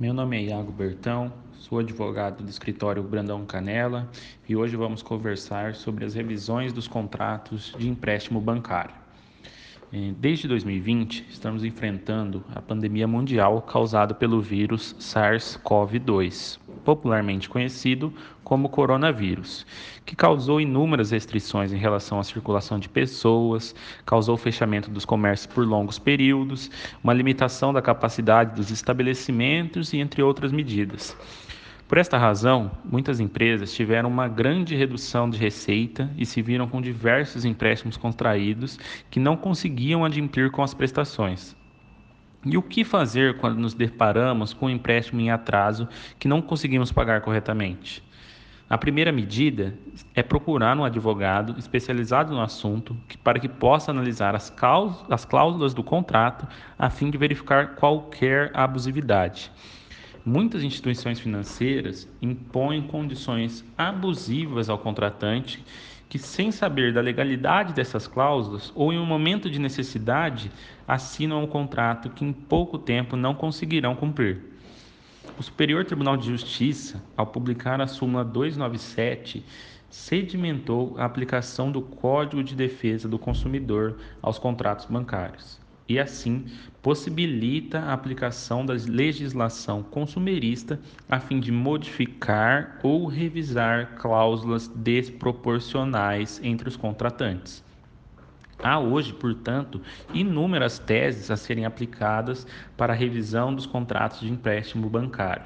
Meu nome é Iago Bertão, sou advogado do escritório Brandão Canela e hoje vamos conversar sobre as revisões dos contratos de empréstimo bancário. Eh, desde 2020, estamos enfrentando a pandemia mundial causada pelo vírus SARS-CoV-2, popularmente conhecido como coronavírus, que causou inúmeras restrições em relação à circulação de pessoas, causou o fechamento dos comércios por longos períodos, uma limitação da capacidade dos estabelecimentos e entre outras medidas. Por esta razão, muitas empresas tiveram uma grande redução de receita e se viram com diversos empréstimos contraídos que não conseguiam adimplir com as prestações. E o que fazer quando nos deparamos com um empréstimo em atraso que não conseguimos pagar corretamente? A primeira medida é procurar um advogado especializado no assunto que, para que possa analisar as, as cláusulas do contrato a fim de verificar qualquer abusividade. Muitas instituições financeiras impõem condições abusivas ao contratante que, sem saber da legalidade dessas cláusulas ou em um momento de necessidade, assinam um contrato que em pouco tempo não conseguirão cumprir. O Superior Tribunal de Justiça, ao publicar a súmula 297, sedimentou a aplicação do Código de Defesa do Consumidor aos contratos bancários e assim possibilita a aplicação da legislação consumerista a fim de modificar ou revisar cláusulas desproporcionais entre os contratantes. Há hoje, portanto, inúmeras teses a serem aplicadas para a revisão dos contratos de empréstimo bancário,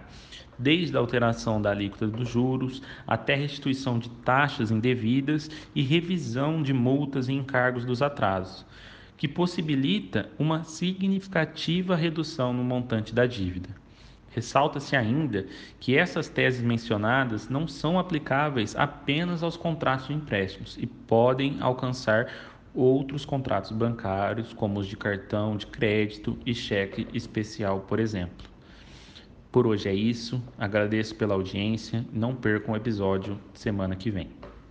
desde a alteração da alíquota dos juros até restituição de taxas indevidas e revisão de multas e encargos dos atrasos que possibilita uma significativa redução no montante da dívida. Ressalta-se ainda que essas teses mencionadas não são aplicáveis apenas aos contratos de empréstimos e podem alcançar outros contratos bancários, como os de cartão de crédito e cheque especial, por exemplo. Por hoje é isso, agradeço pela audiência, não percam o episódio semana que vem.